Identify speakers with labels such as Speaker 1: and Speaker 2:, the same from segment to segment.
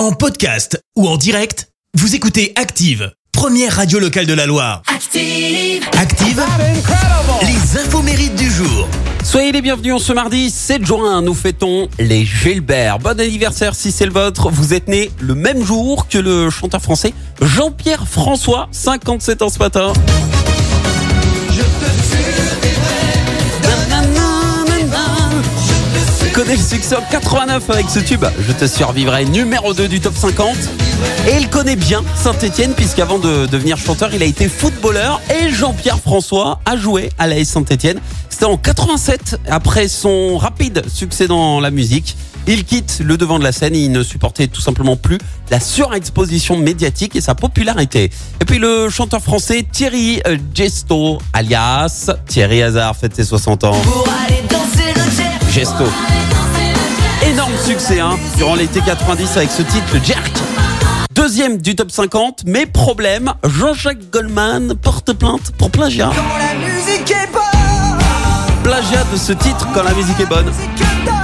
Speaker 1: En podcast ou en direct, vous écoutez Active, première radio locale de la Loire.
Speaker 2: Active.
Speaker 1: Active, les infos mérites du jour.
Speaker 3: Soyez les bienvenus en ce mardi 7 juin. Nous fêtons les Gilbert. Bon anniversaire si c'est le vôtre. Vous êtes né le même jour que le chanteur français Jean-Pierre François, 57 ans ce matin. Connaît le succès en 89 avec ce tube. Je te survivrai numéro 2 du top 50. Et il connaît bien Saint-Etienne puisqu'avant de devenir chanteur, il a été footballeur et Jean-Pierre François a joué à l'AS Saint-Etienne. C'était en 87 après son rapide succès dans la musique. Il quitte le devant de la scène il ne supportait tout simplement plus la surexposition médiatique et sa popularité. Et puis le chanteur français Thierry euh, Gesto, alias Thierry Hazard, fête ses 60 ans.
Speaker 2: Pour aller danser le.
Speaker 3: Gesto. Énorme succès hein, durant l'été 90 avec ce titre, le Jerk. Deuxième du top 50, mais problème, Jean-Jacques Goldman porte plainte pour plagiat.
Speaker 2: Quand la musique est bonne.
Speaker 3: Plagiat de ce titre quand la musique est bonne.
Speaker 2: musique est bonne.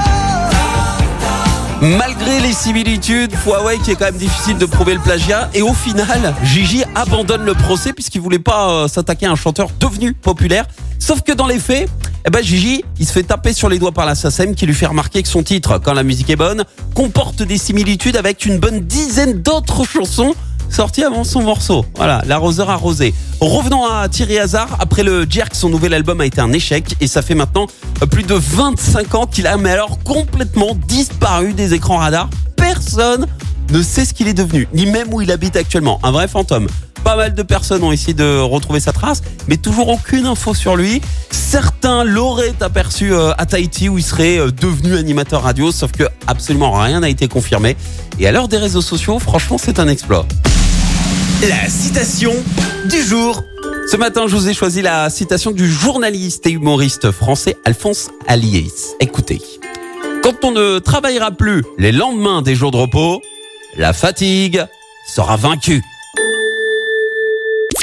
Speaker 3: Malgré les similitudes, Huawei qui est quand même difficile de prouver le plagiat et au final, Gigi abandonne le procès puisqu'il voulait pas euh, s'attaquer à un chanteur devenu populaire. Sauf que dans les faits, eh ben Gigi, se fait taper sur les doigts par la SACEM qui lui fait remarquer que son titre, Quand la musique est bonne, comporte des similitudes avec une bonne dizaine d'autres chansons sorties avant son morceau. Voilà, l'arroseur arrosé. Revenons à Thierry Hazard. Après le Jerk, son nouvel album a été un échec et ça fait maintenant plus de 25 ans qu'il a mais alors complètement disparu des écrans radars. Personne ne sait ce qu'il est devenu, ni même où il habite actuellement. Un vrai fantôme. Pas mal de personnes ont essayé de retrouver sa trace, mais toujours aucune info sur lui. Certains l'auraient aperçu euh, à Tahiti où il serait euh, devenu animateur radio, sauf que absolument rien n'a été confirmé. Et à l'heure des réseaux sociaux, franchement, c'est un exploit.
Speaker 1: La citation du jour.
Speaker 3: Ce matin, je vous ai choisi la citation du journaliste et humoriste français Alphonse Aliès. Écoutez. Quand on ne travaillera plus les lendemains des jours de repos, la fatigue sera vaincue.